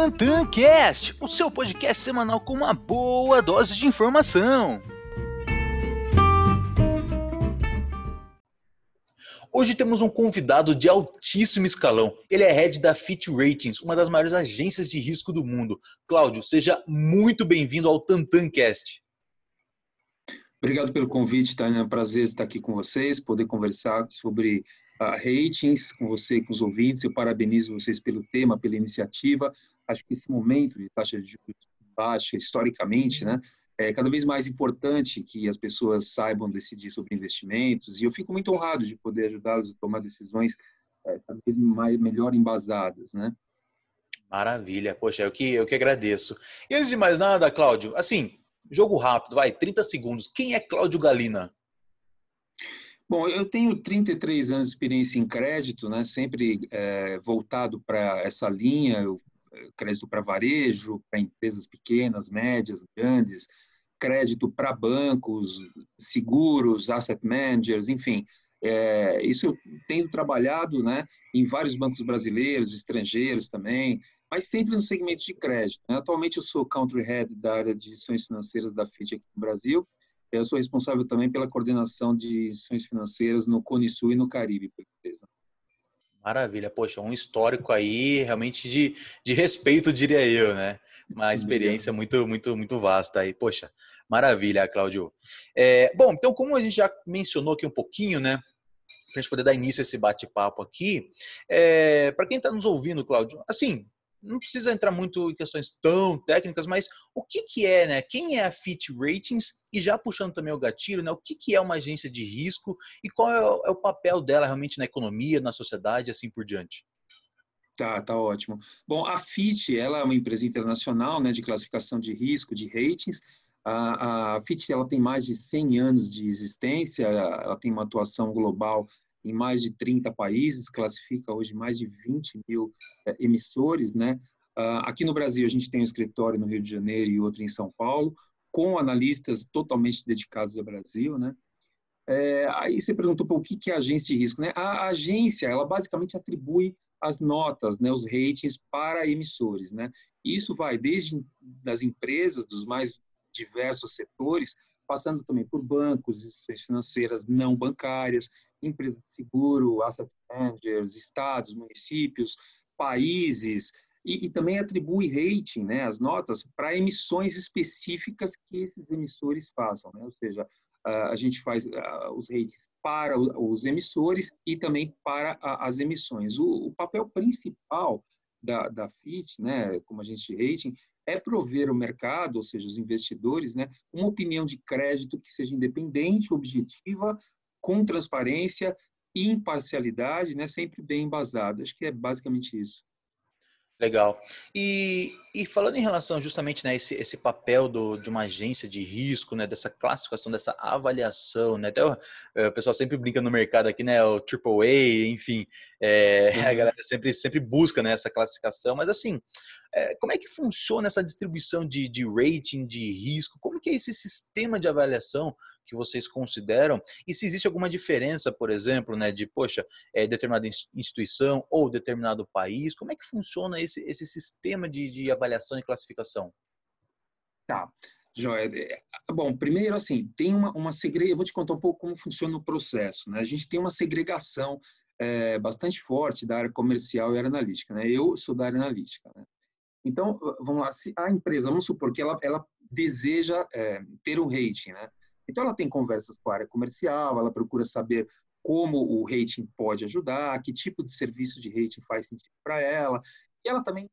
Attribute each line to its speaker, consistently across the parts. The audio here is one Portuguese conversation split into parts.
Speaker 1: TantanCast, o seu podcast semanal com uma boa dose de informação. Hoje temos um convidado de altíssimo escalão. Ele é head da Fit Ratings, uma das maiores agências de risco do mundo. Cláudio, seja muito bem-vindo ao TantanCast.
Speaker 2: Obrigado pelo convite, Tânia. É um prazer estar aqui com vocês, poder conversar sobre uh, ratings com você e com os ouvintes. Eu parabenizo vocês pelo tema, pela iniciativa. Acho que esse momento de taxa de juros baixa, historicamente, né, é cada vez mais importante que as pessoas saibam decidir sobre investimentos. E eu fico muito honrado de poder ajudá-los a tomar decisões é, cada vez mais, melhor embasadas, né?
Speaker 1: Maravilha, poxa, eu que, eu que agradeço. E antes de mais nada, Cláudio, assim, Jogo rápido, vai, 30 segundos. Quem é Cláudio Galina?
Speaker 2: Bom, eu tenho 33 anos de experiência em crédito, né? sempre é, voltado para essa linha, é, crédito para varejo, para empresas pequenas, médias, grandes, crédito para bancos, seguros, asset managers, enfim. É, isso eu tenho trabalhado né, em vários bancos brasileiros, estrangeiros também, mas sempre no segmento de crédito. Né? Atualmente eu sou country head da área de instituições financeiras da FIT aqui no Brasil. Eu sou responsável também pela coordenação de instituições financeiras no Cone Sul e no Caribe, por empresa.
Speaker 1: Maravilha, poxa, um histórico aí realmente de, de respeito, diria eu, né? Uma experiência muito, muito, muito vasta aí. Poxa, maravilha, Cláudio. É, bom, então, como a gente já mencionou aqui um pouquinho, né? Para a gente poder dar início a esse bate-papo aqui, é, para quem está nos ouvindo, Cláudio, assim, não precisa entrar muito em questões tão técnicas, mas o que, que é, né? Quem é a Fit Ratings? E já puxando também o gatilho, né? O que, que é uma agência de risco e qual é o, é o papel dela realmente na economia, na sociedade, assim por diante?
Speaker 2: Tá, tá ótimo. Bom, a FIT, ela é uma empresa internacional, né, de classificação de risco, de ratings. A, a FIT, ela tem mais de 100 anos de existência, ela tem uma atuação global em mais de 30 países, classifica hoje mais de 20 mil é, emissores, né? Uh, aqui no Brasil, a gente tem um escritório no Rio de Janeiro e outro em São Paulo, com analistas totalmente dedicados ao Brasil, né? É, aí você perguntou o que, que é agência de risco, né? A agência, ela basicamente atribui as notas, né, os ratings para emissores, né? Isso vai desde das empresas, dos mais diversos setores, passando também por bancos, instituições financeiras não bancárias, empresas de seguro, asset managers, estados, municípios, países, e, e também atribui rating, né, as notas, para emissões específicas que esses emissores façam, né? ou seja, a gente faz os ratings para os emissores e também para as emissões. O, papel principal da, da FIT, né, como agente de rating, é prover o mercado, ou seja, os investidores, né, uma opinião de crédito que seja independente, objetiva, com transparência e imparcialidade, né, sempre bem embasada. Acho que é basicamente isso.
Speaker 1: Legal. E, e falando em relação justamente né, esse, esse papel do, de uma agência de risco, né, dessa classificação, dessa avaliação, né, até o, é, o pessoal sempre brinca no mercado aqui, né, o AAA, enfim, é, uhum. a galera sempre, sempre busca né, essa classificação, mas assim, é, como é que funciona essa distribuição de, de rating, de risco? Como que é esse sistema de avaliação que vocês consideram? E se existe alguma diferença, por exemplo, né, de, poxa, é, determinada instituição ou determinado país? Como é que funciona esse, esse sistema de, de avaliação e classificação?
Speaker 2: Tá. Joia. É, bom, primeiro, assim, tem uma, uma segregação. Eu vou te contar um pouco como funciona o processo. Né? A gente tem uma segregação é, bastante forte da área comercial e área analítica. Né? Eu sou da área analítica. Né? Então, vamos lá, se a empresa, vamos supor que ela, ela deseja é, ter um rating, né? Então, ela tem conversas com a área comercial, ela procura saber como o rating pode ajudar, que tipo de serviço de rating faz sentido para ela, e ela também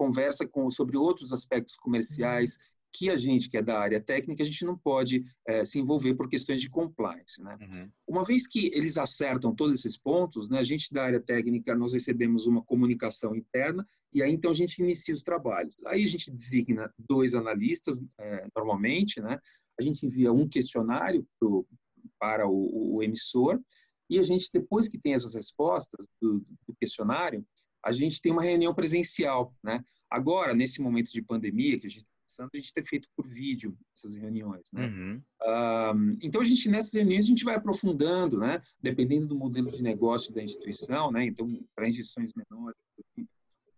Speaker 2: conversa com, sobre outros aspectos comerciais que a gente, que é da área técnica, a gente não pode é, se envolver por questões de compliance. Né? Uhum. Uma vez que eles acertam todos esses pontos, né, a gente da área técnica, nós recebemos uma comunicação interna e aí então a gente inicia os trabalhos. Aí a gente designa dois analistas, é, normalmente, né? a gente envia um questionário pro, para o, o, emissor e a gente, depois que tem essas respostas do, do questionário, a gente tem uma reunião presencial. Né? Agora, nesse momento de pandemia que a gente a gente ter feito por vídeo essas reuniões, né? Uhum. Um, então a gente nessas reuniões a gente vai aprofundando, né? Dependendo do modelo de negócio da instituição, né? Então para instituições menores,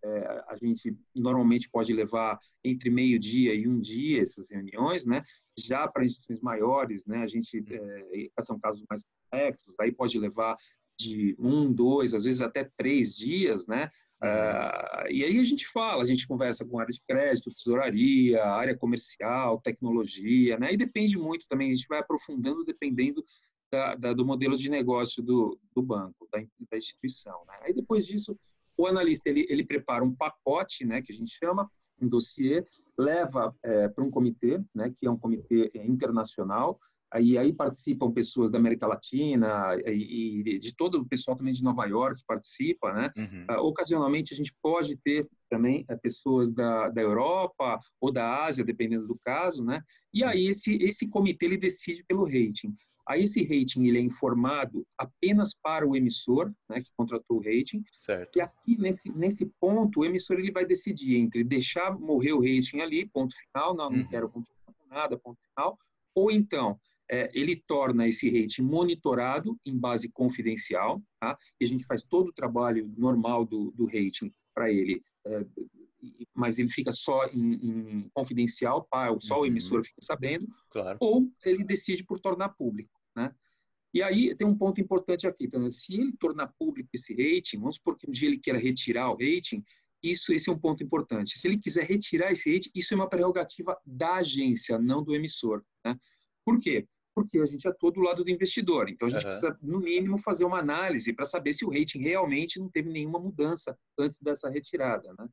Speaker 2: é, a gente normalmente pode levar entre meio-dia e um dia essas reuniões, né? Já para instituições maiores, né? A gente é, são casos mais complexos, aí pode levar de um, dois, às vezes até três dias, né? Uh, e aí a gente fala, a gente conversa com área de crédito, tesouraria, área comercial, tecnologia, né? E depende muito também, a gente vai aprofundando dependendo da, da, do modelo de negócio do, do banco, da, da instituição. Né? Aí depois disso, o analista ele, ele prepara um pacote, né, que a gente chama, um dossiê, leva é, para um comitê, né, que é um comitê internacional, aí, aí participam pessoas da América Latina e, de todo o pessoal também de Nova York participa, né? Uhum. Uh, ocasionalmente a gente pode ter também uh, pessoas da, da Europa ou da Ásia, dependendo do caso, né? E Sim. aí esse, esse comitê ele decide pelo rating. Aí esse rating ele é informado apenas para o emissor, né, que contratou o rating.
Speaker 1: Certo.
Speaker 2: E aqui nesse nesse ponto o emissor ele vai decidir entre deixar morrer o rating ali, ponto final, não, não uhum. quero continuar com nada, ponto final, ou então é, ele torna esse rating monitorado em base confidencial, tá? E a gente faz todo o trabalho normal do, do rating para ele, é, mas ele fica só em, em confidencial, só uhum. o emissor fica sabendo,
Speaker 1: claro.
Speaker 2: ou ele decide por tornar público, né? E aí tem um ponto importante aqui, então, se ele tornar público esse rating, vamos supor que um dia ele queira retirar o rating, isso esse é um ponto importante. Se ele quiser retirar esse rating, isso é uma prerrogativa da agência, não do emissor, né? Por quê? Porque a gente atua do lado do investidor. Então, a gente uhum. precisa, no mínimo, fazer uma análise para saber se o rating realmente não teve nenhuma mudança antes dessa retirada. Né?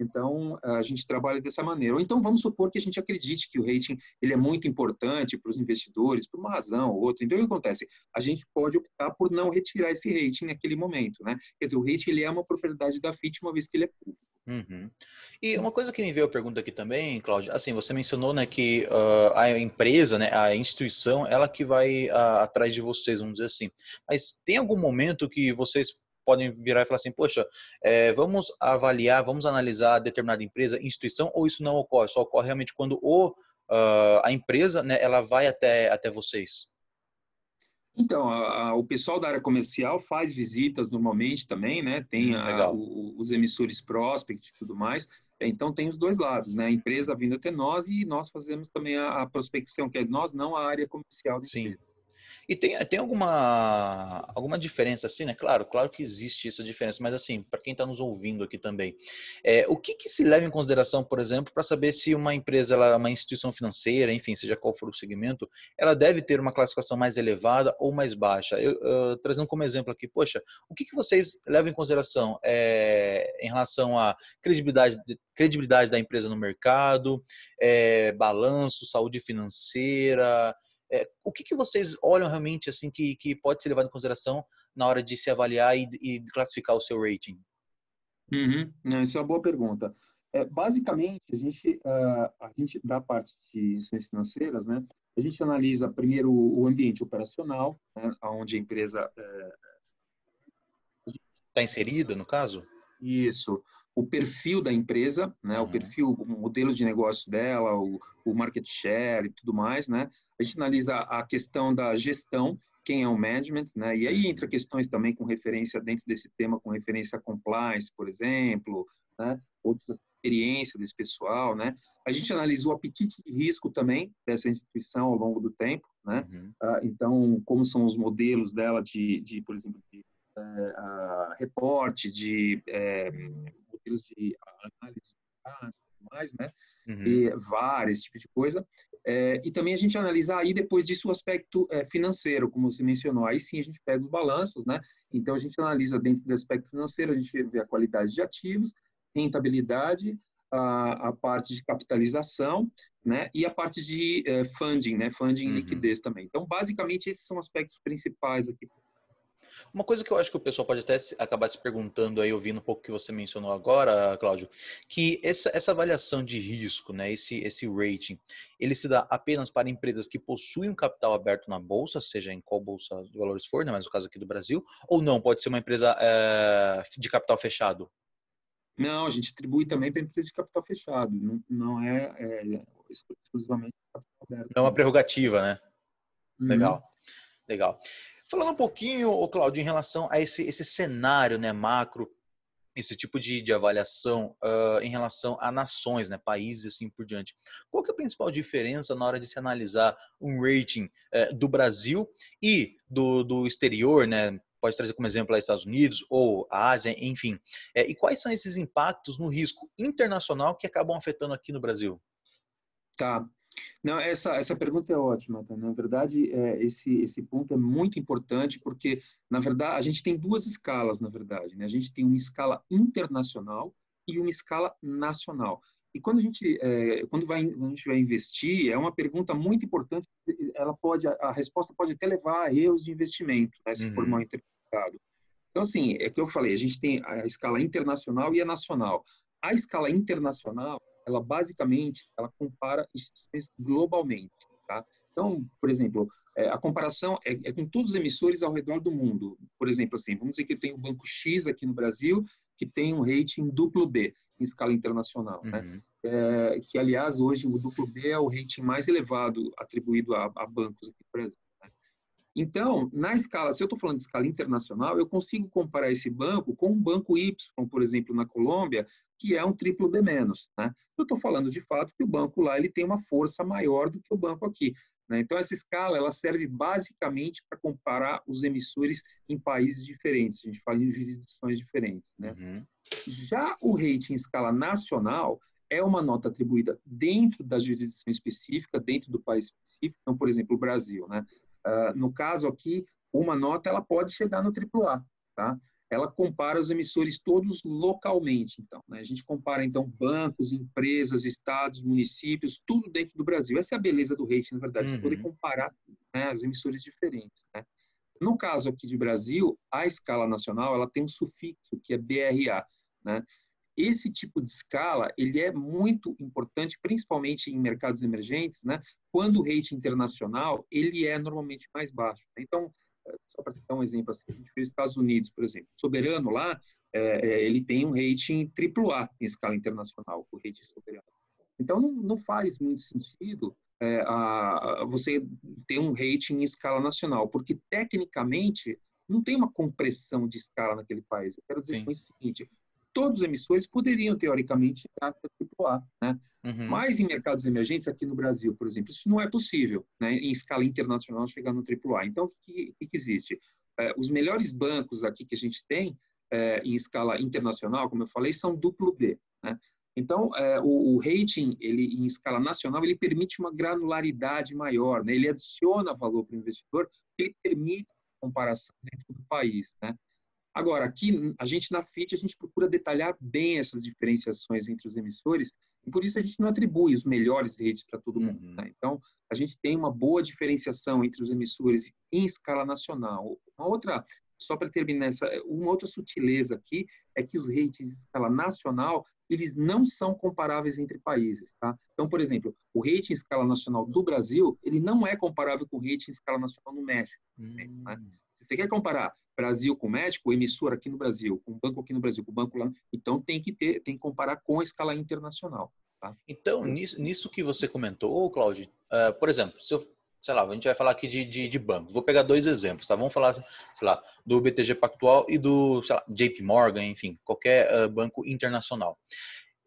Speaker 2: Então, a gente trabalha dessa maneira. Ou então, vamos supor que a gente acredite que o rating ele é muito importante para os investidores, por uma razão ou outra. Então, o que acontece? A gente pode optar por não retirar esse rating naquele momento. Né? Quer dizer, o rating ele é uma propriedade da FIT, uma vez que ele é público.
Speaker 1: Uhum. E uma coisa que me veio a pergunta aqui também, Cláudio, assim, você mencionou, né, que uh, a empresa, né, a instituição, ela que vai uh, atrás de vocês, vamos dizer assim. Mas tem algum momento que vocês podem virar e falar assim, poxa, é, vamos avaliar, vamos analisar determinada empresa, instituição, ou isso não ocorre? Só ocorre realmente quando o, uh, a empresa, né, ela vai até, até vocês?
Speaker 2: Então, a, a, o pessoal da área comercial faz visitas normalmente também, né? Tem hum, a, o, os emissores prospect e tudo mais. Então, tem os dois lados, né? A empresa vindo até nós e nós fazemos também a, prospecção, que é nós, não a área comercial.
Speaker 1: Sim. Empresa. E tem, tem alguma, alguma diferença assim, né? Claro, claro que existe essa diferença, mas assim, para quem está nos ouvindo aqui também, é, o que, que se leva em consideração, por exemplo, para saber se uma empresa, ela, uma instituição financeira, enfim, seja qual for o segmento, ela deve ter uma classificação mais elevada ou mais baixa? Eu, eu trazendo como exemplo aqui, poxa, o que, que vocês levam em consideração é, em relação à credibilidade, credibilidade da empresa no mercado, é, balanço, saúde financeira, é, o que, que vocês olham realmente assim que, que pode ser levado em consideração na hora de se avaliar e, e classificar o seu rating?
Speaker 2: Uhum. Isso é uma boa pergunta. É, basicamente, a gente, uh, a gente, da parte de instituições financeiras, né, a gente analisa primeiro o ambiente operacional, né, onde a empresa
Speaker 1: está é, inserida, no caso?
Speaker 2: Isso o perfil da empresa, né, uhum. o perfil, o modelo de negócio dela, o, o market share e tudo mais, né? A gente analisa a questão da gestão, quem é o management, né? E aí entra questões também com referência dentro desse tema, com referência a compliance, por exemplo, né? Outras experiência desse pessoal, né? A gente analisa o apetite de risco também dessa instituição ao longo do tempo, né? Uhum. Uh, então, como são os modelos dela de, de por exemplo, de uh, reporte, de é, modelos de análise de mais, né? Uhum. E VAR, esse tipo de coisa. É, e também a gente analisa aí depois disso o aspecto é, financeiro, como você mencionou. Aí sim a gente pega os balanços, né? Então a gente analisa dentro do aspecto financeiro, a gente vê a qualidade de ativos, rentabilidade, a, a parte de capitalização, né? E a parte de é, funding, né? Funding uhum. e liquidez também. Então, basicamente, esses são aspectos principais aqui
Speaker 1: uma coisa que eu acho que o pessoal pode até acabar se perguntando aí, ouvindo um pouco o que você mencionou agora, Cláudio, que essa, essa avaliação de risco, né, esse, esse rating, ele se dá apenas para empresas que possuem um capital aberto na bolsa, seja em qual bolsa de valores for, né, mas no caso aqui do Brasil, ou não, pode ser uma empresa é, de capital fechado?
Speaker 2: Não, a gente distribui também para empresas de capital fechado, não, não é, é exclusivamente capital aberto.
Speaker 1: Não é uma prerrogativa, né? Uhum. Legal, legal. Falando um pouquinho, Claudio, em relação a esse, esse cenário né, macro esse tipo de, de avaliação uh, em relação a nações, né, países assim por diante. Qual que é a principal diferença na hora de se analisar um rating uh, do Brasil e do, do exterior, né? Pode trazer como exemplo os Estados Unidos ou a Ásia, enfim. É, e quais são esses impactos no risco internacional que acabam afetando aqui no Brasil?
Speaker 2: Tá. Não, essa, essa pergunta é ótima, tá? Na verdade, é, esse, esse ponto é muito importante porque, na verdade, a gente tem duas escalas, na verdade, né? A gente tem uma escala internacional e uma escala nacional. E quando a gente, é, quando vai, a gente vai investir, é uma pergunta muito importante. Ela pode, a resposta pode até levar a erros de investimento, né, se uhum. for mal interpretado. Então, assim, é que eu falei, a gente tem a escala internacional e a nacional. A escala internacional, ela basicamente ela compara instituições globalmente, tá? Então, por exemplo, é, a comparação é, é, com todos os emissores ao redor do mundo. Por exemplo, assim, vamos dizer que tenho o Banco X aqui no Brasil, que tem um rating duplo B em escala internacional, né? uhum. né? É, que, aliás, hoje o duplo B é o rating mais elevado atribuído a, a bancos aqui no Brasil. Então, na escala, se eu estou falando de escala internacional, eu consigo comparar esse banco com um banco Y, por exemplo, na Colômbia, que é um triplo B menos. Né? Eu estou falando de fato que o banco lá ele tem uma força maior do que o banco aqui. Né? Então, essa escala ela serve basicamente para comparar os emissores em países diferentes. A gente fala em jurisdições diferentes. Né? Uhum. Já o rating em escala nacional é uma nota atribuída dentro da jurisdição específica, dentro do país específico. Então, por exemplo, o Brasil. Né? Uh, no caso aqui, uma nota ela pode chegar no AAA, tá? Ela compara os emissores todos localmente, então. Né? A gente compara, então, bancos, empresas, estados, municípios, tudo dentro do Brasil. Essa é a beleza do rating, na verdade, uhum. você poder comparar né, os emissores diferentes, né? No caso aqui de Brasil, a escala nacional, ela tem um sufixo, que é BRA, né? Esse tipo de escala ele é muito importante, principalmente em mercados emergentes, né? Quando o rating internacional ele é normalmente mais baixo. Então, eh, só para dar um exemplo assim, a gente vê Estados Unidos, por exemplo, soberano lá, é, ele tem um rating AAA em escala internacional, o rating soberano. Então, não, não faz muito sentido é, a, a você ter um rating em escala nacional, porque tecnicamente não tem uma compressão de escala naquele país. Eu quero dizer Sim. com isso o seguinte: todos os emissores poderiam, teoricamente, chegar a AAA, né? Uhum. Mas em mercados emergentes, aqui no Brasil, por exemplo, isso não é possível, né? Em escala internacional, chegar no AAA. Então, o que, que, que existe? É, os melhores bancos aqui que a gente tem, é, em escala internacional, como eu falei, são duplo B, né? Então, é, o, o, rating, ele em escala nacional, ele permite uma granularidade maior, né? Ele adiciona valor para o investidor, ele permite comparação dentro do país, né? Agora, aqui, a gente na FIT, a gente procura detalhar bem essas diferenciações entre os emissores, e por isso a gente não atribui os melhores rates para todo mundo. Uhum. Né? Então, a gente tem uma boa diferenciação entre os emissores em escala nacional. Uma outra, só para terminar essa, uma outra sutileza aqui é que os rates em escala nacional, eles não são comparáveis entre países, tá? Então, por exemplo, o rating em escala nacional do Brasil, ele não é comparável com o rating em escala nacional no México. Né? Hum. Né? Você quer comparar Brasil com México, o emissor aqui no Brasil, com banco aqui no Brasil, com banco lá, então tem que ter, tem que comparar com a escala internacional. Tá?
Speaker 1: Então, nisso, nisso que você comentou, Claudio, uh, por exemplo, se eu, sei lá, a gente vai falar aqui de, de, de bancos, vou pegar dois exemplos, tá? Vamos falar, sei lá, do BTG Pactual e do, sei lá, JP Morgan, enfim, qualquer uh, banco internacional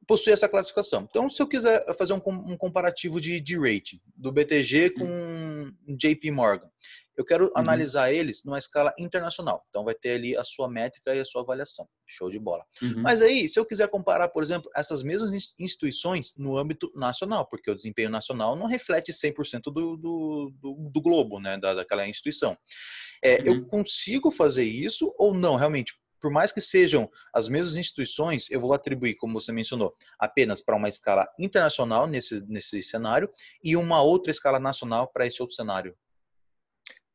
Speaker 1: possui essa classificação. Então, se eu quiser fazer um, um comparativo de, de rating do BTG com uhum. JP Morgan, eu quero uhum. analisar eles numa escala internacional. Então, vai ter ali a sua métrica e a sua avaliação. Show de bola. Uhum. Mas aí, se eu quiser comparar, por exemplo, essas mesmas instituições no âmbito nacional, porque o desempenho nacional não reflete 100% do, do, do, do globo, né, da, daquela instituição. É, uhum. Eu consigo fazer isso ou não? Realmente, por mais que sejam as mesmas instituições, eu vou atribuir, como você mencionou, apenas para uma escala internacional nesse, nesse cenário e uma outra escala nacional para esse outro cenário.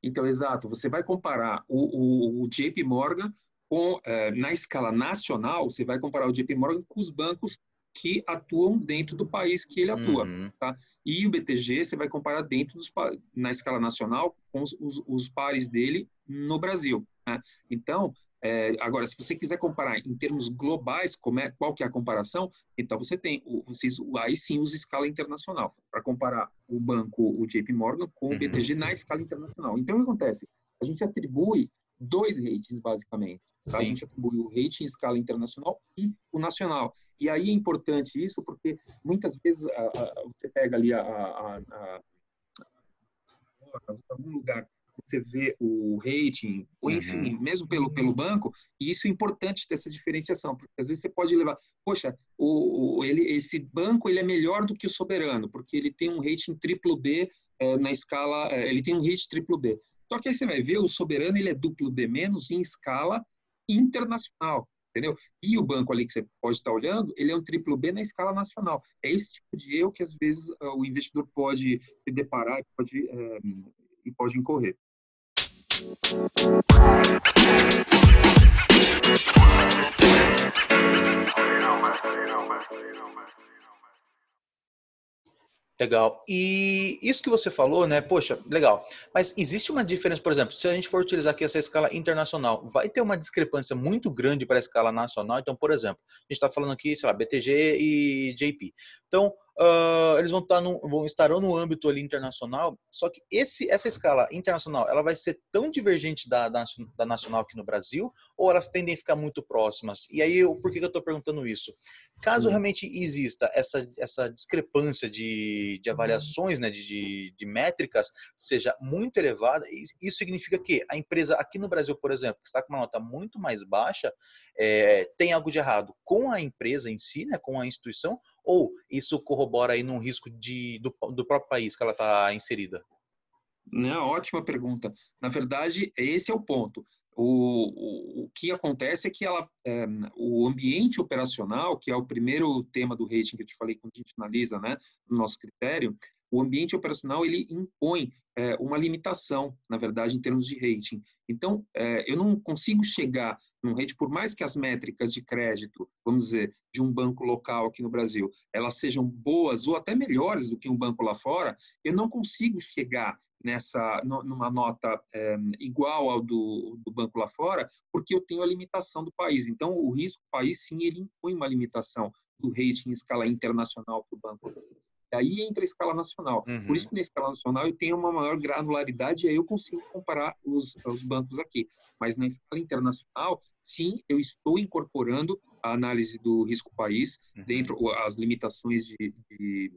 Speaker 2: Então, exato. Você vai comparar o, o, o JP Morgan com, eh, na escala nacional, você vai comparar o JP Morgan com os bancos que atuam dentro do país que ele atua. Uhum. Tá? E o BTG você vai comparar dentro dos, na escala nacional com os, os, os pares dele no Brasil. Né? Então, é, agora, se você quiser comparar em termos globais, como é, qual que é a comparação? Então, você tem, vocês, aí sim usa escala internacional, para comparar o banco, o JP Morgan, com o BTG uhum. na escala internacional. Então, o que acontece? A gente atribui dois ratings, basicamente. Tá? A gente atribui o rating em escala internacional e o nacional. E aí é importante isso porque muitas vezes a, a, você pega ali a, a, algum lugar você vê o rating, ou enfim, uhum. mesmo pelo, pelo banco, e isso é importante ter essa diferenciação, porque às vezes você pode levar, poxa, o, o ele, esse banco ele é melhor do que o soberano, porque ele tem um rating triplo B é, na escala, é, ele tem um rating triplo B. Só que aí você vai ver, o soberano ele é duplo B menos em escala internacional, entendeu? E o banco ali que você pode estar olhando, ele é um triplo B na escala nacional. É esse tipo de erro que às vezes o investidor pode se deparar pode, é, e pode incorrer.
Speaker 1: Legal. E isso que você falou, né? Poxa, legal. Mas existe uma diferença, por exemplo, se a gente for utilizar aqui essa escala internacional, vai ter uma discrepância muito grande para a escala nacional. Então, por exemplo, a gente está falando aqui, sei lá, BTG e JP. Então, uh, eles vão, estar tá no, vão estarão no âmbito ali internacional, só que esse, essa escala internacional, ela vai ser tão divergente da, da, da nacional aqui no Brasil, ou elas tendem a ficar muito próximas? E aí, eu, por que, que eu estou perguntando isso? Caso hum. realmente exista essa, essa discrepância de, de avaliações, né, de, de, de métricas, seja muito elevada, isso significa que a empresa aqui no Brasil, por exemplo, que está com uma nota muito mais baixa, é, tem algo de errado com a empresa em si, né, com a instituição, ou isso corrobora aí num risco de, do, do próprio país que ela está inserida?
Speaker 2: Não, ótima pergunta. Na verdade, esse é o ponto. O, o, o que acontece é que ela, é, o ambiente operacional, que é o primeiro tema do rating que eu te falei quando a gente analisa né, no nosso critério, o ambiente operacional ele impõe é, uma limitação, na verdade, em termos de rating. Então, é, eu não consigo chegar num rating, por mais que as métricas de crédito, vamos dizer, de um banco local aqui no Brasil, elas sejam boas ou até melhores do que um banco lá fora, eu não consigo chegar nessa numa nota é, igual ao do, do banco lá fora, porque eu tenho a limitação do país. Então, o risco país, sim, ele impõe uma limitação do rating em escala internacional para o banco Aí entra a escala nacional. Uhum. Por isso que na escala nacional eu tenho uma maior granularidade e aí eu consigo comparar os, os bancos aqui. Mas na escala internacional, sim, eu estou incorporando a análise do risco país uhum. dentro as limitações de, de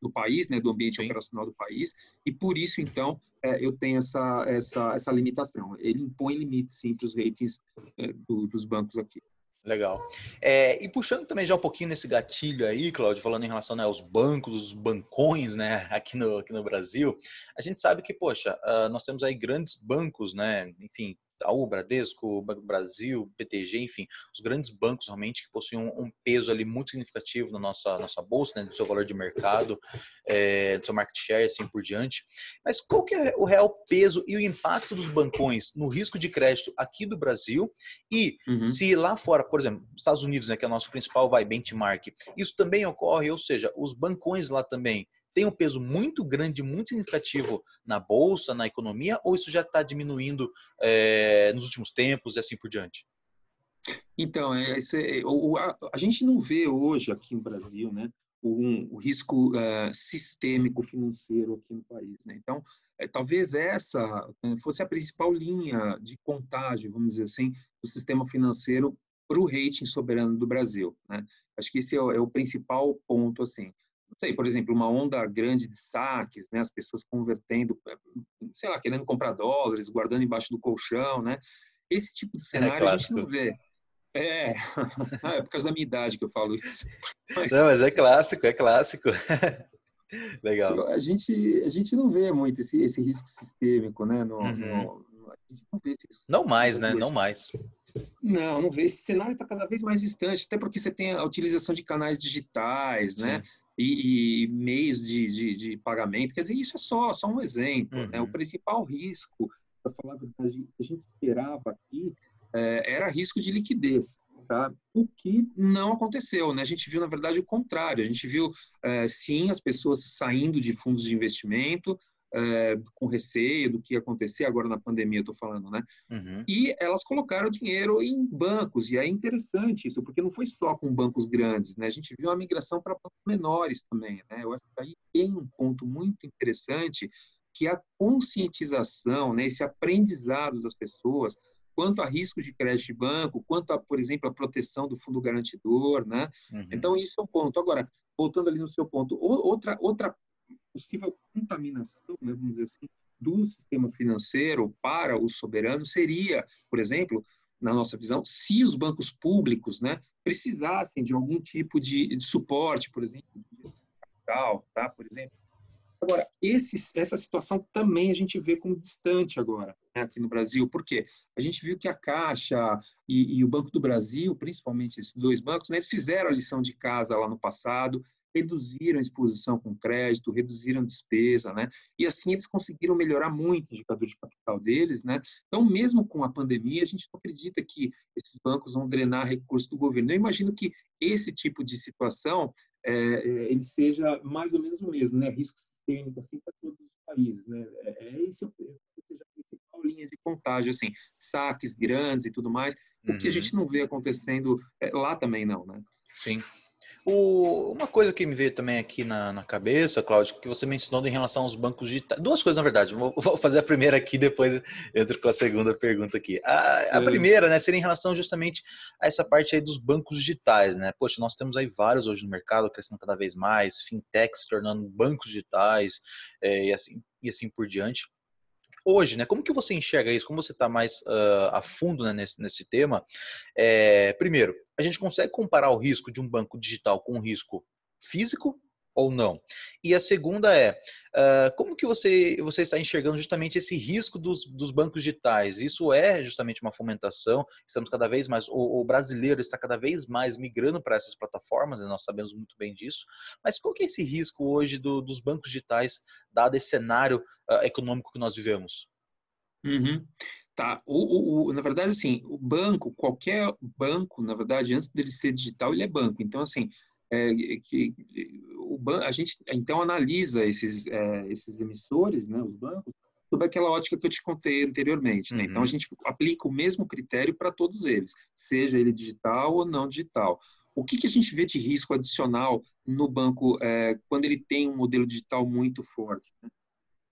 Speaker 2: do país, né, do ambiente Sim. operacional do país, e por isso, então, é, eu tenho essa, essa, essa limitação. Ele impõe limites, sim, para os ratings é, do, dos bancos aqui.
Speaker 1: Legal. É, e puxando também já um pouquinho nesse gatilho aí, Claudio, falando em relação né, aos bancos, os bancões, né, aqui no, aqui no Brasil, a gente sabe que, poxa, uh, nós temos aí grandes bancos, né, enfim, Itaú, Bradesco, Banco Brasil, BTG, enfim, os grandes bancos realmente que possuem um, um peso ali muito significativo na nossa, nossa bolsa, né, do seu valor de mercado, é, do seu market share, assim por diante. Mas qual que é o real peso e o impacto dos bancões no risco de crédito aqui do Brasil e uhum. se lá fora, por exemplo, Estados Unidos, né, que é o nosso principal vai benchmark, isso também ocorre, ou seja, os bancões lá também tem um peso muito grande, muito significativo na bolsa, na economia, ou isso já está diminuindo é, nos últimos tempos e assim por diante?
Speaker 2: Então, é, é, o, a, a, gente não vê hoje aqui no Brasil, né, o, risco uh, sistêmico financeiro aqui no país, né? Então, é, talvez essa né, fosse a principal linha de contágio, vamos dizer assim, do sistema financeiro para o rating soberano do Brasil, né? Acho que esse é o, é o principal ponto, assim não sei, por exemplo, uma onda grande de saques, né, as pessoas convertendo, eh, sei lá, querendo comprar dólares, guardando embaixo do colchão, né? Esse tipo de é cenário é a gente não vê. É, ah, é por causa da minha idade que eu falo isso.
Speaker 1: Mas, não, mas é clássico, é clássico. Legal.
Speaker 2: A gente, a gente não vê muito esse, esse risco sistêmico, né? No, uhum. no, a gente
Speaker 1: não vê esse risco Não mais, né? Não mais.
Speaker 2: Não, não vê. Esse cenário está cada vez mais distante, até porque você tem a utilização de canais digitais, né? Sim. né? E, e meios de, de, de, pagamento. Quer dizer, isso é só, só um exemplo. Uhum. Né? O uhum. principal risco, para falar a verdade, que a gente esperava aqui é, era risco de liquidez. Tá? O que não aconteceu, né? A gente viu, na verdade, o contrário. A gente viu, é, sim, as pessoas saindo de fundos de investimento, é, com receio do que ia acontecer agora na pandemia, estou falando, né? Uhum. E elas colocaram dinheiro em bancos, e é interessante isso, porque não foi só com bancos grandes, né? A gente viu uma migração para bancos menores também, né? Eu acho que aí tem um ponto muito interessante que a conscientização, né, esse aprendizado das pessoas quanto a risco de crédito de banco, quanto a, por exemplo, a proteção do fundo garantidor, né? Uhum. Então isso é um ponto. Agora, voltando ali no seu ponto, outra outra possível contaminação, né, vamos dizer assim, do sistema financeiro para o soberano seria, por exemplo, na nossa visão, se os bancos públicos, né, precisassem de algum tipo de, de suporte, por exemplo, de capital, tá? Por exemplo, Agora, esse, essa situação também a gente vê como distante agora, né, aqui no Brasil. Por quê? A gente viu que a Caixa e, e o Banco do Brasil, principalmente esses dois bancos, né, fizeram a lição de casa lá no passado, reduziram a exposição com crédito, reduziram a despesa, né? E assim eles conseguiram melhorar muito o indicador de capital deles, né? Então, mesmo com a pandemia, a gente não acredita que esses bancos vão drenar recursos do governo. Eu imagino que esse tipo de situação é, é, ele seja mais ou menos o mesmo, né? Risco sistêmico assim para todos os países, né? É, esse seja a principal linha de contágio, assim, saques grandes e tudo mais, o que a uhum. gente não vê acontecendo é, lá também não, né?
Speaker 1: Sim. O, uma coisa que me veio também aqui na, na cabeça, Cláudio, que você mencionou em relação aos bancos digitais. Duas coisas, na verdade. Vou, vou, fazer a primeira aqui, depois entro com a segunda pergunta aqui. A, a primeira, né, seria em relação justamente a essa parte aí dos bancos digitais, né? Poxa, nós temos aí vários hoje no mercado, crescendo cada vez mais, fintechs se tornando bancos digitais é, e, assim, e assim por diante hoje, né? Como que você enxerga isso? Como você está mais uh, a fundo né, nesse, nesse tema? É, primeiro, a gente consegue comparar o risco de um banco digital com um risco físico ou não? E a segunda é, uh, como que você, você está enxergando justamente esse risco dos, dos bancos digitais? Isso é justamente uma fomentação, estamos cada vez mais, o, o brasileiro está cada vez mais migrando para essas plataformas, nós sabemos muito bem disso, mas qual que é esse risco hoje do, dos bancos digitais, dado esse cenário uh, econômico que nós vivemos?
Speaker 2: Uhum. Tá. O, o, o, na verdade, assim, o banco, qualquer banco, na verdade, antes dele ser digital, ele é banco. Então, assim, é, que o ban a gente então analisa esses é, esses emissores, né, os bancos, sob aquela ótica que eu te contei anteriormente. Né? Uhum. Então a gente aplica o mesmo critério para todos eles, seja ele digital ou não digital. O que, que a gente vê de risco adicional no banco é, quando ele tem um modelo digital muito forte? Né?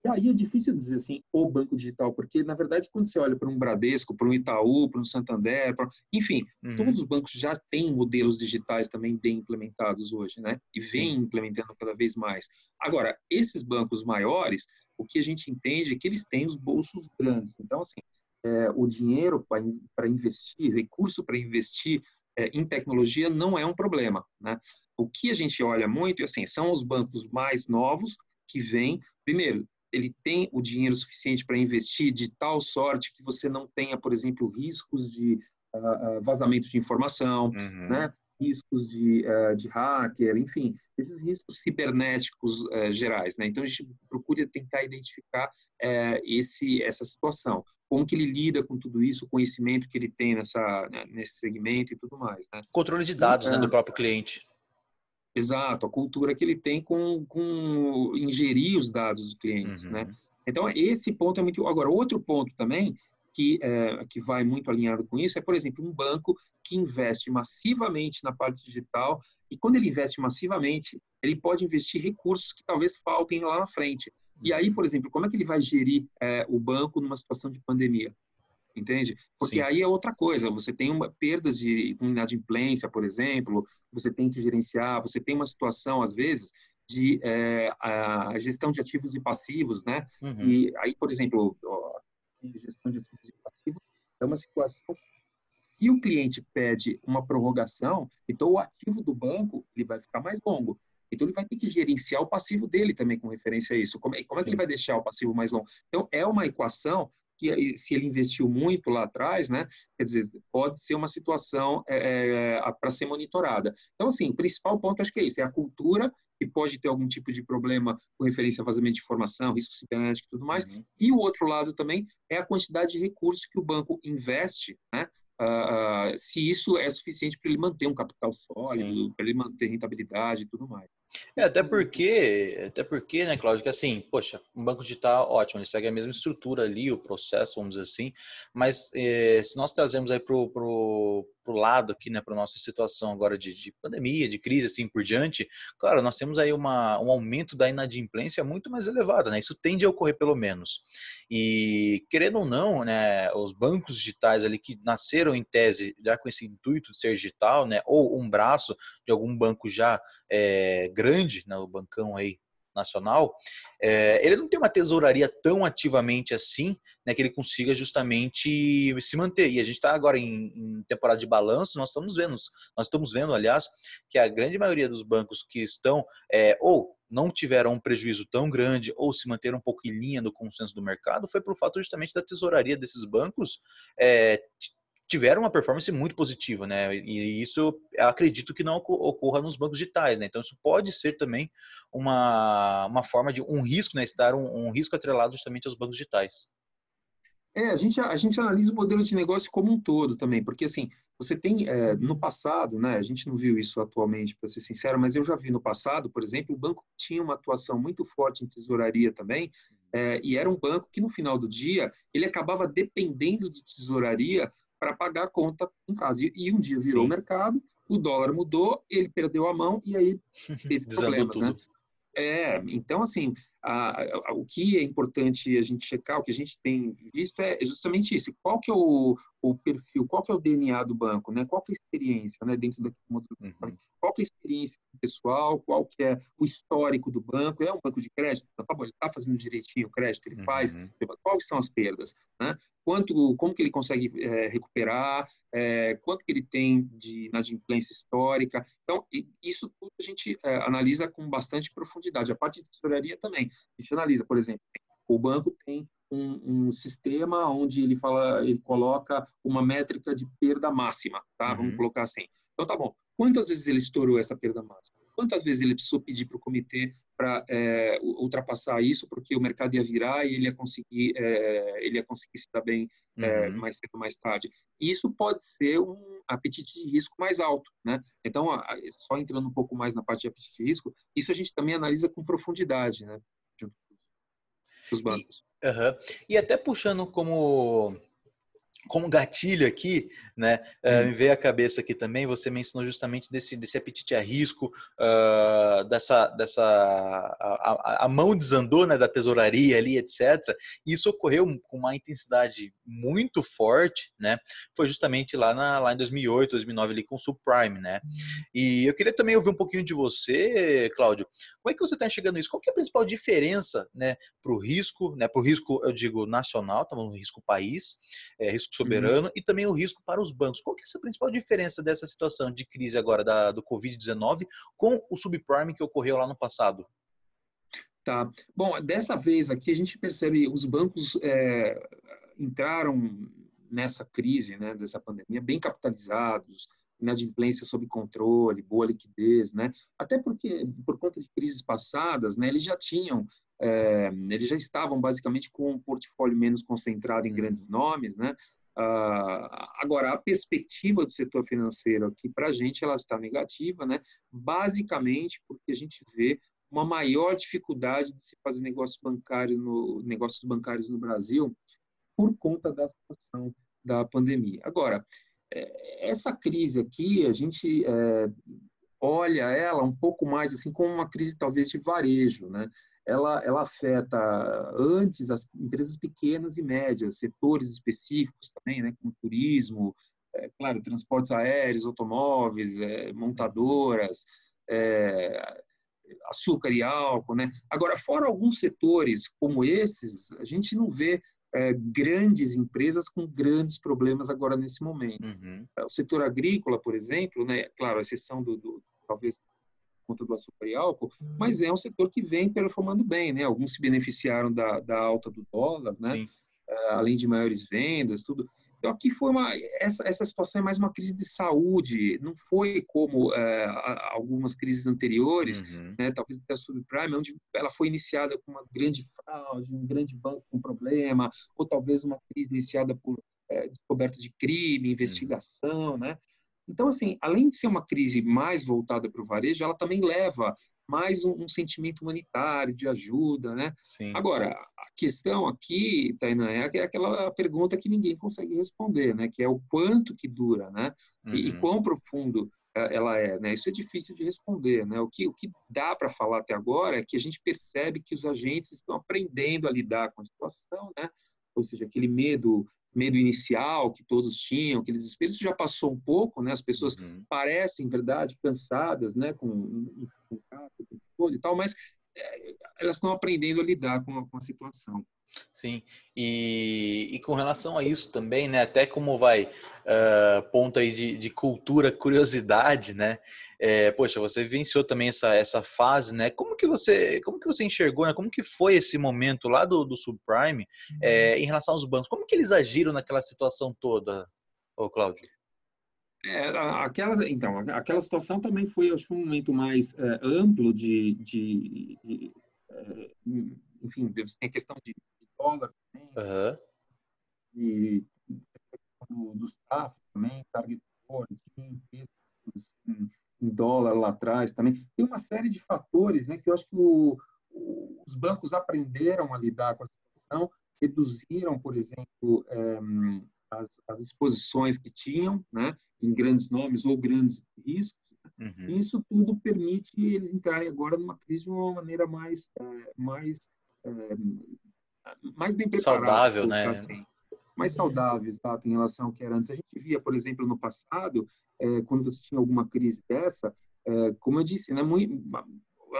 Speaker 2: E aí é difícil dizer assim, o banco digital, porque na verdade quando você olha para um Bradesco, para um Itaú, para um Santander, pra... enfim, uhum. todos os bancos já têm modelos digitais também bem implementados hoje, né? E vêm implementando cada vez mais. Agora, esses bancos maiores, o que a gente entende é que eles têm os bolsos grandes. Então, assim, é, o dinheiro para investir, recurso para investir é, em tecnologia não é um problema, né? O que a gente olha muito, assim, são os bancos mais novos que vêm, primeiro, ele tem o dinheiro suficiente para investir de tal sorte que você não tenha, por exemplo, riscos de uh, vazamento de informação, uhum. né? riscos de, uh, de hacker, enfim, esses riscos cibernéticos uh, gerais. Né? Então, a gente procura tentar identificar uh, esse, essa situação. Como que ele lida com tudo isso, o conhecimento que ele tem nessa, né, nesse segmento e tudo mais. Né?
Speaker 1: Controle de dados né, do próprio cliente.
Speaker 2: Exato, a cultura que ele tem com, com ingerir os dados dos clientes, né? uhum. né? Então, esse ponto é muito... Agora, outro ponto também que, é, que vai muito alinhado com isso é, por exemplo, um banco que investe massivamente na parte digital e quando ele investe massivamente, ele pode investir recursos que talvez faltem lá na frente. E aí, por exemplo, como é que ele vai gerir é, o banco numa situação de pandemia? Entende? Porque Sim. aí é outra coisa, você tem uma, perdas de inadimplência, por exemplo, você tem que gerenciar, você tem uma situação, às vezes, de é, a gestão de ativos e passivos, né? Uhum. E aí, por exemplo, ó, gestão de ativos e passivos é uma situação se o cliente pede uma prorrogação, então o ativo do banco ele vai ficar mais longo. Então ele vai ter que gerenciar o passivo dele também com referência a isso. Como é, como é que ele vai deixar o passivo mais longo? Então é uma equação que se ele investiu muito lá atrás, né, quer dizer, pode ser uma situação é, é para ser monitorada. Então, assim, o principal ponto acho que é isso, é a cultura que pode ter algum tipo de problema com referência a vazamento de informação, risco cibernético e tudo mais. Uhum. E o outro lado também é a quantidade de recursos que o banco investe, né, uh, se isso é suficiente para ele manter um capital sólido, para ele manter rentabilidade e tudo mais.
Speaker 1: É, até porque, até porque, né, Cláudio, que assim, poxa, um banco digital, ótimo, ele segue a mesma estrutura ali, o processo, vamos dizer assim, mas eh, se nós trazemos aí para o o lado aqui, né, para nossa situação agora de, de, pandemia, de crise, assim por diante, claro, nós temos aí uma, um aumento da inadimplência muito mais elevado, né? Isso tende a ocorrer pelo menos. E querendo ou não, né, os bancos digitais ali que nasceram em tese já com esse intuito de ser digital, né, ou um braço de algum banco já é, grande, né, o bancão aí nacional, é, ele não tem uma tesouraria tão ativamente assim, né, que ele consiga justamente se manter. E a gente está agora em, em, temporada de balanço, nós estamos vendo, nós estamos vendo, aliás, que a grande maioria dos bancos que estão é, ou não tiveram um prejuízo tão grande ou se manteram um pouco em linha do consenso do mercado foi pelo fato justamente da tesouraria desses bancos é, tiveram uma performance muito positiva, né? E isso acredito que não ocorra nos bancos digitais, né? Então isso pode ser também uma, uma forma de um risco, né? Estar um, um risco atrelado justamente aos bancos digitais.
Speaker 2: É, a gente, a gente analisa o modelo de negócio como um todo também, porque assim, você tem é, no passado, né, a gente não viu isso atualmente, para ser sincero, mas eu já vi no passado, por exemplo, o banco tinha uma atuação muito forte em tesouraria também, é, e era um banco que no final do dia ele acabava dependendo de tesouraria para pagar a conta em casa. E, um dia virou o mercado, o dólar mudou, ele perdeu a mão e aí teve problemas, né? É, então, assim, a, a, o que é importante a gente checar, o que a gente tem visto é justamente isso. Qual que é o, o perfil, qual que é o DNA do banco, né? Qual que é a experiência, né? Dentro daquele modelo. Uhum. Qual que é a experiência pessoal, qual que é o histórico do banco? É um banco de crédito? Tá bom, ele está fazendo direitinho o crédito, ele uhum. faz. Quais são as perdas, né? Quanto, como que ele consegue é, recuperar? É, quanto que ele tem de inadimplência histórica? Então, isso tudo a gente é, analisa com bastante profundidade. A parte de tesouraria também. A gente analisa, por exemplo, o banco tem um, um, sistema onde ele fala, ele coloca uma métrica de perda máxima, tá? Uhum. Vamos colocar assim. Então tá bom. Quantas vezes ele estourou essa perda máxima? Quantas vezes ele precisou pedir para o comitê para é, ultrapassar isso, porque o mercado ia virar e ele ia conseguir, é, ele ia conseguir se dar bem é, uhum. mais cedo ou mais tarde. Isso pode ser um apetite de risco mais alto, né? Então, só entrando um pouco mais na parte de apetite de risco, isso a gente também analisa com profundidade, né? Os bancos.
Speaker 1: E, e até puxando como como gatilho aqui, né, uh, me veio a cabeça aqui também, você mencionou justamente desse, desse apetite a risco, uh, dessa, dessa a, a, mão desandou, né, da tesouraria ali, etc. E isso ocorreu com uma intensidade muito forte, né, foi justamente lá, na, lá em 2008, 2009 ali com o subprime, né. E eu queria também ouvir um pouquinho de você, Cláudio, como é que você está enxergando isso? Qual que é a principal diferença, né, para o risco, né, para o risco, eu digo, nacional, estamos no risco país, é, risco soberano uhum. e também o risco para os bancos. Qual que é essa principal diferença dessa situação de crise agora da, do Covid-19 com o subprime que ocorreu lá no passado?
Speaker 2: Tá. Bom, dessa vez aqui a gente percebe os bancos é, entraram nessa crise, né, dessa pandemia, bem capitalizados, inadimplência sob controle, boa liquidez, né? Até porque, por conta de crises passadas, né, eles já tinham é, eles já estavam basicamente com um portfólio menos concentrado em uhum. grandes nomes, né? Ah, agora, a perspectiva do setor financeiro aqui para a gente ela está negativa, né? basicamente porque a gente vê uma maior dificuldade de se fazer negócio bancário no, negócios bancários no Brasil por conta da situação da pandemia. Agora, é, essa crise aqui, a gente é, olha ela um pouco mais assim como uma crise talvez de varejo, né? ela, ela afeta antes as empresas pequenas e médias, setores específicos também, né, como turismo, é, claro, transportes aéreos, automóveis, é, montadoras, é, açúcar e álcool, né? Agora, fora alguns setores como esses, a gente não vê é, grandes empresas com grandes problemas agora nesse momento. Uhum. O setor agrícola, por exemplo, né? Claro, a exceção do, do talvez conta do açúcar e álcool, mas é um setor que vem performando bem, né? Alguns se beneficiaram da, da alta do dólar, né? Uh, além de maiores vendas, tudo. Então aqui foi uma essa, essa situação é mais uma crise de saúde, não foi como uh, algumas crises anteriores, uhum. né? Talvez até a subprime, onde ela foi iniciada com uma grande fraude, um grande banco com problema, ou talvez uma crise iniciada por uh, descoberta de crime, investigação, uhum. né? Então, assim, além de ser uma crise mais voltada para o varejo, ela também leva mais um, um, sentimento humanitário, de ajuda, né?
Speaker 1: Sim.
Speaker 2: Agora, a questão aqui, Tainá, é aquela pergunta que ninguém consegue responder, né? Que é o quanto que dura, né? Uhum. E, e uhum. quão profundo é, ela é, né? Isso é difícil de responder, né? O que, o que dá para falar até agora é que a gente percebe que os agentes estão aprendendo a lidar com a situação, né? Ou seja, aquele medo medo inicial que todos tinham, aquele desespero, isso já passou um pouco, né? As pessoas uhum. parecem, em verdade, cansadas, né? Com, com, com e tal, mas é, elas estão aprendendo a lidar com a, com a situação.
Speaker 1: Sim, e, e, com relação a isso também, né, até como vai uh, ponto aí de, de, cultura, curiosidade, né, é, poxa, você vivenciou também essa, essa fase, né, como que você, como que você enxergou, né, como que foi esse momento lá do, do subprime é, em relação aos bancos, como que eles agiram naquela situação toda, ô Cláudio?
Speaker 2: É, aquela, então, aquela situação também foi, acho, um momento mais é, amplo de, de, de é, enfim, tem a questão de dólar também. Uhum. E do, dos TAF também, target force, em, em dólar lá atrás também. Tem uma série de fatores né, que eu acho que o, o, os bancos aprenderam a lidar com a situação, reduziram, por exemplo, é, as, as, exposições que tinham né, em grandes nomes ou grandes riscos. Uhum. Isso tudo permite eles entrarem agora numa crise de uma maneira mais, é, mais é, mais bem preparado.
Speaker 1: Saudável, né?
Speaker 2: Assim, mais saudável, exato, em relação ao que era antes. A gente via, por exemplo, no passado, é, quando você tinha alguma crise dessa, é, como eu disse, né, muito,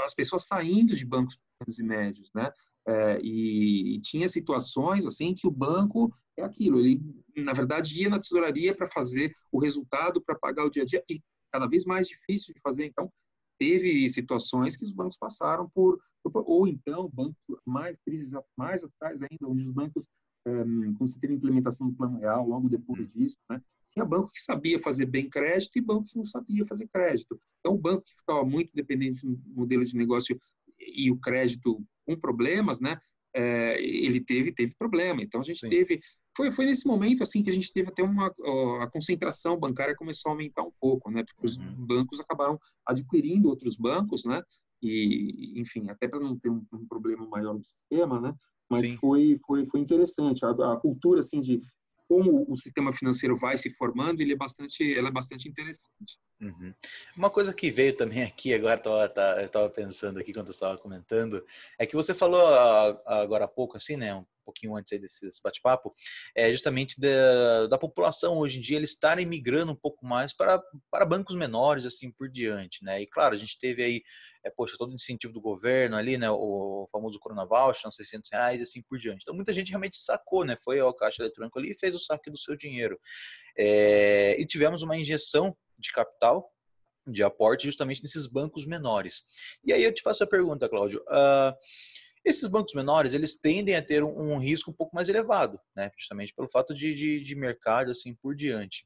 Speaker 2: as pessoas saindo de bancos pequenos e médios, né? É, e, e, tinha situações assim que o banco é aquilo, ele na verdade ia na tesouraria para fazer o resultado para pagar o dia a dia e cada vez mais difícil de fazer. Então teve situações que os bancos passaram por, ou então bancos mais crises mais atrás ainda, onde os bancos um, quando você teve a implementação do plano real, logo depois hum. disso, né, tinha banco que sabia fazer bem crédito e banco que não sabia fazer crédito. Então, o banco que ficava muito dependente do modelo de negócio e o crédito com problemas, né, é, ele teve teve problema. Então, a gente Sim. teve foi, foi nesse momento assim que a gente teve até uma ó, a concentração bancária começou a aumentar um pouco, né? Porque os uhum. bancos acabaram adquirindo outros bancos, né? E enfim, até para não ter um, um, problema maior no sistema, né? Mas foi foi foi interessante a, a cultura assim de como o sistema financeiro vai se formando, ele é bastante, ela é bastante interessante.
Speaker 1: Uhum. Uma coisa que veio também aqui, agora eu estava pensando aqui quando eu estava comentando, é que você falou agora há pouco, assim, né, pouquinho antes desse, desse bate-papo, é justamente da, da população hoje em dia eles estarem migrando um pouco mais para, para bancos menores, assim por diante, né? E claro, a gente teve aí, é, poxa, todo o incentivo do governo ali, né? O famoso Corona Voucher, uns 600 reais e assim por diante. Então muita gente realmente sacou, né? Foi ao caixa eletrônico ali e fez o saque do seu dinheiro. É, e tivemos uma injeção de capital de aporte justamente nesses bancos menores. E aí eu te faço a pergunta, Cláudio. Uh, esses bancos menores, eles tendem a ter um, um risco um pouco mais elevado, né? justamente pelo fato de, de, de mercado assim por diante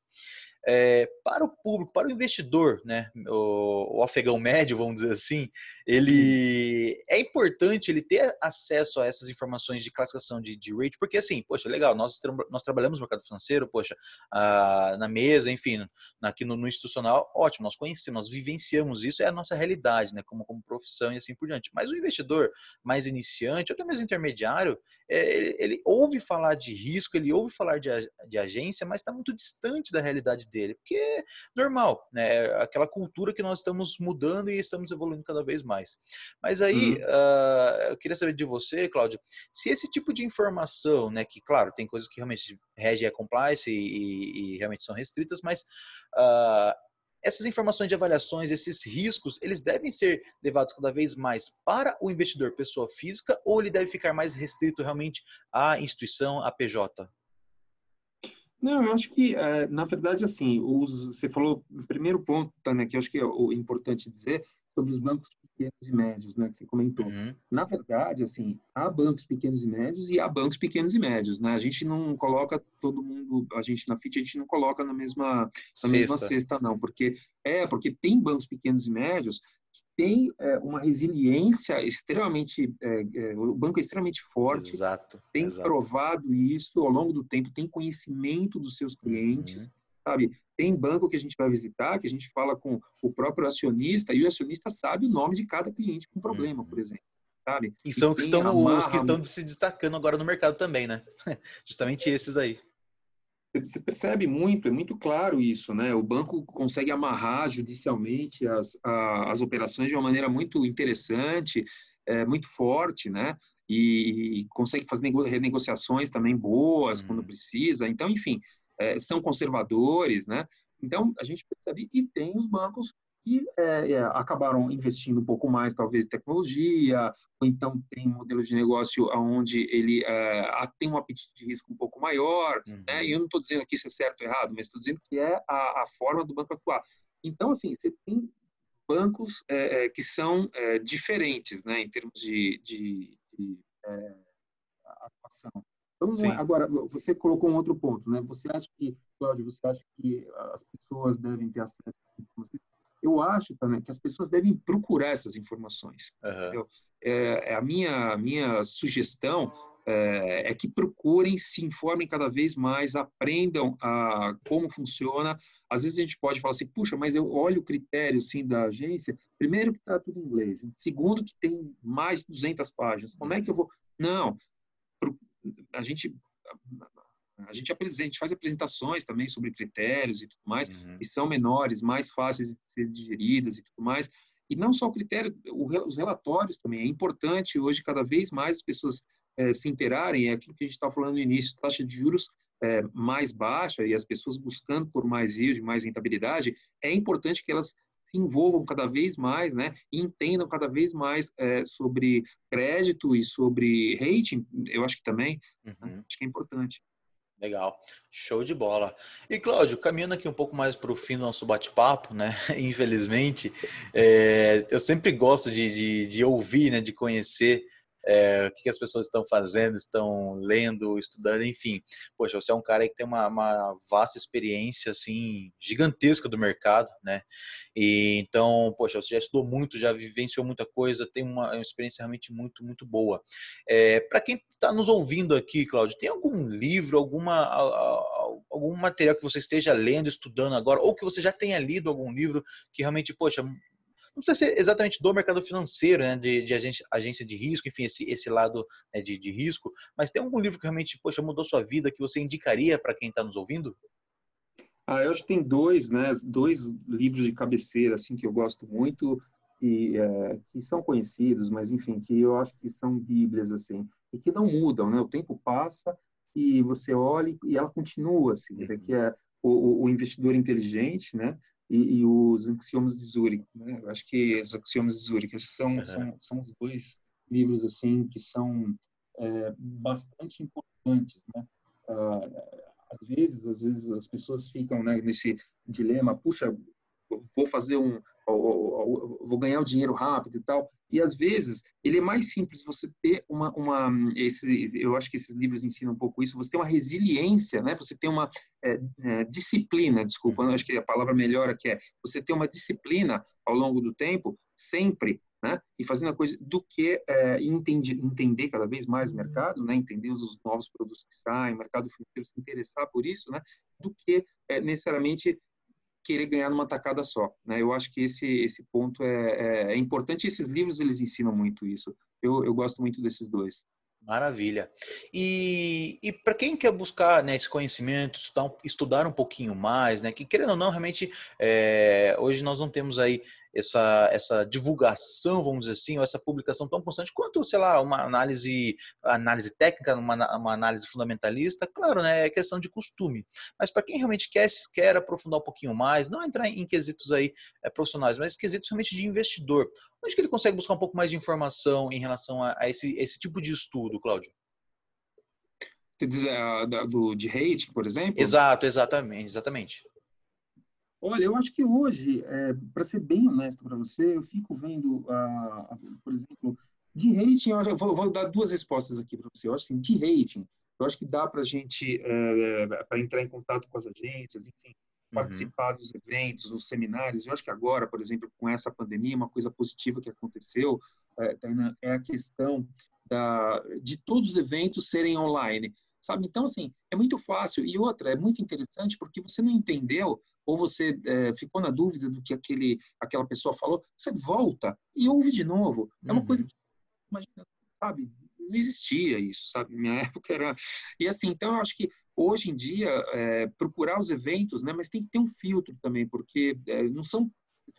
Speaker 1: é, para o público, para o investidor, né, o, o, afegão médio, vamos dizer assim, ele é importante ele ter acesso a essas informações de classificação de, de rate, porque assim, poxa, legal, nós, nós trabalhamos no mercado financeiro, poxa, ah, na mesa, enfim, aqui no, no, institucional, ótimo, nós conhecemos, nós vivenciamos isso, é a nossa realidade, né, como, como profissão e assim por diante. Mas o investidor mais iniciante, ou até mesmo intermediário, é, ele, ele ouve falar de risco, ele ouve falar de, de agência, mas está muito distante da realidade dele, porque é normal, né? Aquela cultura que nós estamos mudando e estamos evoluindo cada vez mais. Mas aí, uhum. uh, eu queria saber de você, Cláudio, se esse tipo de informação, né, que claro, tem coisas que realmente regem a compliance e, e, e realmente são restritas, mas uh, essas informações de avaliações, esses riscos, eles devem ser levados cada vez mais para o investidor pessoa física ou ele deve ficar mais restrito realmente à instituição, à PJ?
Speaker 2: Não, eu acho que, é, na verdade, assim, os, você falou, o primeiro ponto, né, que eu acho que é o importante dizer, sobre os bancos pequenos e médios, né, que você comentou. Uhum. Na verdade, assim, há bancos pequenos e médios e há bancos pequenos e médios, né? A gente não coloca todo mundo, a gente na FIT, a gente não coloca na mesma, na mesma cesta, não, porque é, porque tem bancos pequenos e médios tem é, uma resiliência extremamente, é, é, o banco é extremamente forte,
Speaker 1: exato,
Speaker 2: tem
Speaker 1: exato.
Speaker 2: provado isso ao longo do tempo, tem conhecimento dos seus clientes, uhum. Sabe? Tem banco que a gente vai visitar, que a gente fala com o próprio acionista e o acionista sabe o nome de cada cliente com problema,
Speaker 1: uhum.
Speaker 2: por exemplo. Sabe?
Speaker 1: E são e que estão, amarra... os que estão se destacando agora no mercado também, né? Justamente esses daí.
Speaker 2: Você percebe muito, é muito claro isso, né? O banco consegue amarrar judicialmente as, a, as operações de uma maneira muito interessante, é, muito forte, né? E, e consegue fazer renegociações também boas quando uhum. precisa. Então, enfim, é, são conservadores, né? Então, a gente percebe, e tem os bancos que é, é, acabaram investindo um pouco mais, talvez, em tecnologia, ou então tem um modelo de negócio onde ele é, tem um apetite de risco um pouco maior, uhum. né? E eu não estou dizendo aqui se é certo ou errado, mas estou dizendo que é a, a, forma do banco atuar. Então, assim, você tem bancos é, é, que são é, diferentes, né, em termos de, de, de atuação. Vamos lá. Agora, você colocou um outro ponto, né? Você acha que, Cláudio, você acha que as pessoas devem ter acesso a informações? eu acho também que as pessoas devem procurar essas informações. Uhum. É, a minha, minha sugestão é, é, que procurem, se informem cada vez mais, aprendam a, como funciona. Às vezes a gente pode falar assim, puxa, mas eu olho o critério sim, da agência, primeiro que está tudo em inglês, segundo que tem mais de 200 páginas, como é que eu vou... Não, a gente a gente apresenta, a gente faz apresentações também sobre critérios e tudo mais, uhum. que são menores, mais fáceis de ser digeridas e tudo mais. E não só o critério, os relatórios também. É importante hoje, cada vez mais, as pessoas é, se interarem. É aquilo que a gente estava falando no início: taxa de juros é, mais baixa e as pessoas buscando por mais yield, mais rentabilidade. É importante que elas se envolvam cada vez mais, né, e entendam cada vez mais é, sobre crédito e sobre rating. Eu acho que também, né, uhum. acho que é importante.
Speaker 1: Legal, show de bola. E Cláudio, caminhando aqui um pouco mais para o fim do nosso bate-papo, né? Infelizmente, é, eu sempre gosto de, de, de, ouvir, né? De conhecer é, o que, as pessoas estão fazendo, estão lendo, estudando, enfim. Poxa, você é um cara que tem uma, uma vasta experiência, assim, gigantesca do mercado, né? E então, poxa, você já estudou muito, já vivenciou muita coisa, tem uma, uma experiência realmente muito, muito boa. É, Para quem está nos ouvindo aqui, Cláudio, tem algum livro, alguma, algum material que você esteja lendo, estudando agora, ou que você já tenha lido algum livro que realmente, poxa, não precisa ser exatamente do mercado financeiro, né, de, de agência, agência, de risco, enfim, esse, esse lado né, de, de risco, mas tem algum livro que realmente, poxa, mudou sua vida, que você indicaria para quem está nos ouvindo?
Speaker 2: Ah, eu acho que tem dois, né, dois livros de cabeceira, assim, que eu gosto muito, e, é, que são conhecidos, mas, enfim, que eu acho que são bíblias, assim, e que não mudam, né, o tempo passa e você olha e ela continua, assim, né, que é o, o investidor inteligente, né, e, e os axiomas de Zurich. Né? Eu acho que os axiomas de Zurich são, uhum. são, são os dois livros assim que são é, bastante importantes, né? Ah, às vezes, às vezes as pessoas ficam né, nesse dilema, puxa, vou fazer um, vou ganhar o dinheiro rápido e tal. E às vezes ele é mais simples você ter uma, uma esse, eu acho que esses livros ensinam um pouco isso. Você tem uma resiliência, né? Você tem uma é, é, disciplina, desculpa, acho que a palavra melhor aqui é você ter uma disciplina ao longo do tempo, sempre, né? E fazendo a coisa do que é, entender, entender cada vez mais o mercado, né? Entender os novos produtos que saem, mercado financeiro, se interessar por isso, né? Do que é, necessariamente querer ganhar numa tacada só. Né? Eu acho que esse, esse ponto é, é, é importante. Esses livros eles ensinam muito isso. Eu, eu gosto muito desses dois.
Speaker 1: Maravilha. E, e para quem quer buscar né, esse conhecimento, estudar, um pouquinho mais, né, que querendo ou não, realmente, é, hoje nós não temos aí essa, essa divulgação, vamos dizer assim, ou essa publicação tão constante quanto, sei lá, uma análise, análise técnica, uma, uma análise fundamentalista, claro, né, é questão de costume. Mas para quem realmente quer, quer aprofundar um pouquinho mais, não entrar em, quesitos aí é, profissionais, mas quesitos realmente de investidor, onde que ele consegue buscar um pouco mais de informação em relação a, a esse, esse tipo de estudo, Cláudio?
Speaker 2: do, de rating, por exemplo?
Speaker 1: Exato, exatamente, exatamente.
Speaker 2: Olha, eu acho que hoje, é, para ser bem honesto para você, eu fico vendo, por exemplo, de rating, eu vou, vou, dar duas respostas aqui para você. Eu acho assim, de rating, eu acho que dá para a gente, é, para entrar em contato com as agências, enfim, uhum. participar dos eventos, dos seminários. Eu acho que agora, por exemplo, com essa pandemia, uma coisa positiva que aconteceu é, é a questão da, de todos os eventos serem online sabe? Então, assim, é muito fácil. E outra, é muito interessante porque você não entendeu ou você é, ficou na dúvida do que aquele, aquela pessoa falou, você volta e ouve de novo. É uma uhum. coisa que, imagina, sabe, não existia isso, sabe? Na minha época era... E assim, então eu acho que hoje em dia, é, procurar os eventos, né? Mas tem que ter um filtro também, porque é, não são...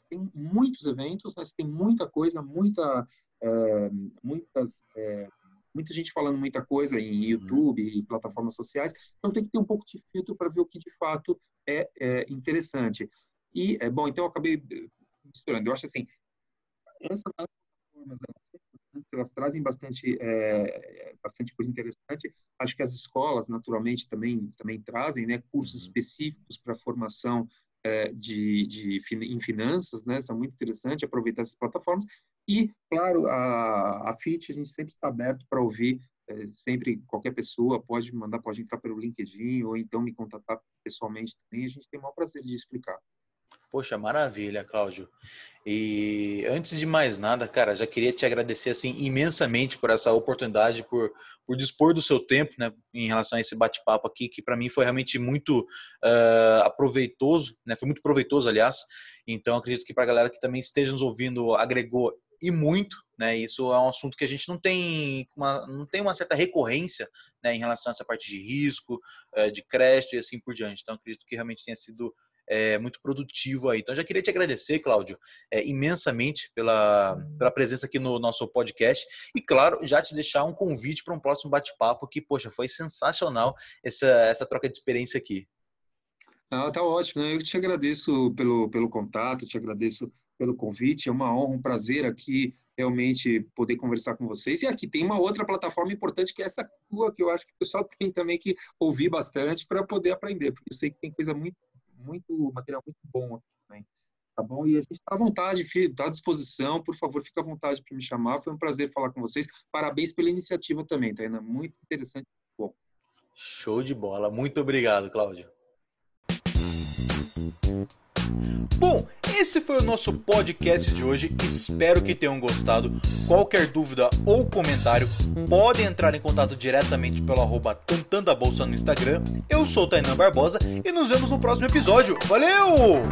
Speaker 2: Tem muitos eventos, né? tem muita coisa, muita, é, muitas muita gente falando muita coisa em uhum. YouTube e plataformas sociais, então tem que ter um pouco de filtro para ver o que de fato é, é interessante. E, é, bom, então eu acabei eh, misturando. Eu acho assim, essas plataformas, elas, elas trazem bastante, é, bastante coisa interessante. Acho que as escolas, naturalmente, também, também trazem né, cursos uhum. específicos para formação de, de, em finanças, né? São muito interessantes aproveitar essas plataformas. E, claro, a, a FIT, a gente sempre está aberto para ouvir, é, sempre qualquer pessoa pode mandar, pode entrar pelo LinkedIn ou então me contatar pessoalmente também. A gente tem o maior prazer de explicar.
Speaker 1: Poxa, maravilha, Cláudio. E antes de mais nada, cara, já queria te agradecer assim imensamente por essa oportunidade, por, por dispor do seu tempo, né, em relação a esse bate-papo aqui, que para mim foi realmente muito uh, aproveitoso, né, foi muito proveitoso, aliás. Então, acredito que para a galera que também esteja nos ouvindo, agregou e muito, né? Isso é um assunto que a gente não tem uma, não tem uma certa recorrência, né, em relação a essa parte de risco, uh, de crédito e assim por diante. Então, acredito que realmente tenha sido é, muito produtivo aí. Então, já queria te agradecer, Cláudio, é, imensamente pela, pela presença aqui no nosso podcast e, claro, já te deixar um convite para um próximo bate-papo que, poxa, foi sensacional essa, essa troca de experiência aqui.
Speaker 2: Ah, tá ótimo. Né? Eu te agradeço pelo, pelo contato, te agradeço pelo convite. É uma honra, um prazer aqui realmente poder conversar com vocês. E aqui tem uma outra plataforma importante que é essa tua, que eu acho que o pessoal tem também que ouvir bastante para poder aprender, porque eu sei que tem coisa muito muito material muito bom aqui também. Tá bom? E a gente está à vontade, está à disposição. Por favor, fique à vontade para me chamar. Foi um prazer falar com vocês. Parabéns pela iniciativa também, Taina. Muito interessante. Bom.
Speaker 1: Show de bola. Muito obrigado, Cláudio. Bom, esse foi o nosso podcast de hoje. Espero que tenham gostado. Qualquer dúvida ou comentário, podem entrar em contato diretamente pelo arroba a Bolsa no Instagram. Eu sou o Tainan Barbosa e nos vemos no próximo episódio. Valeu!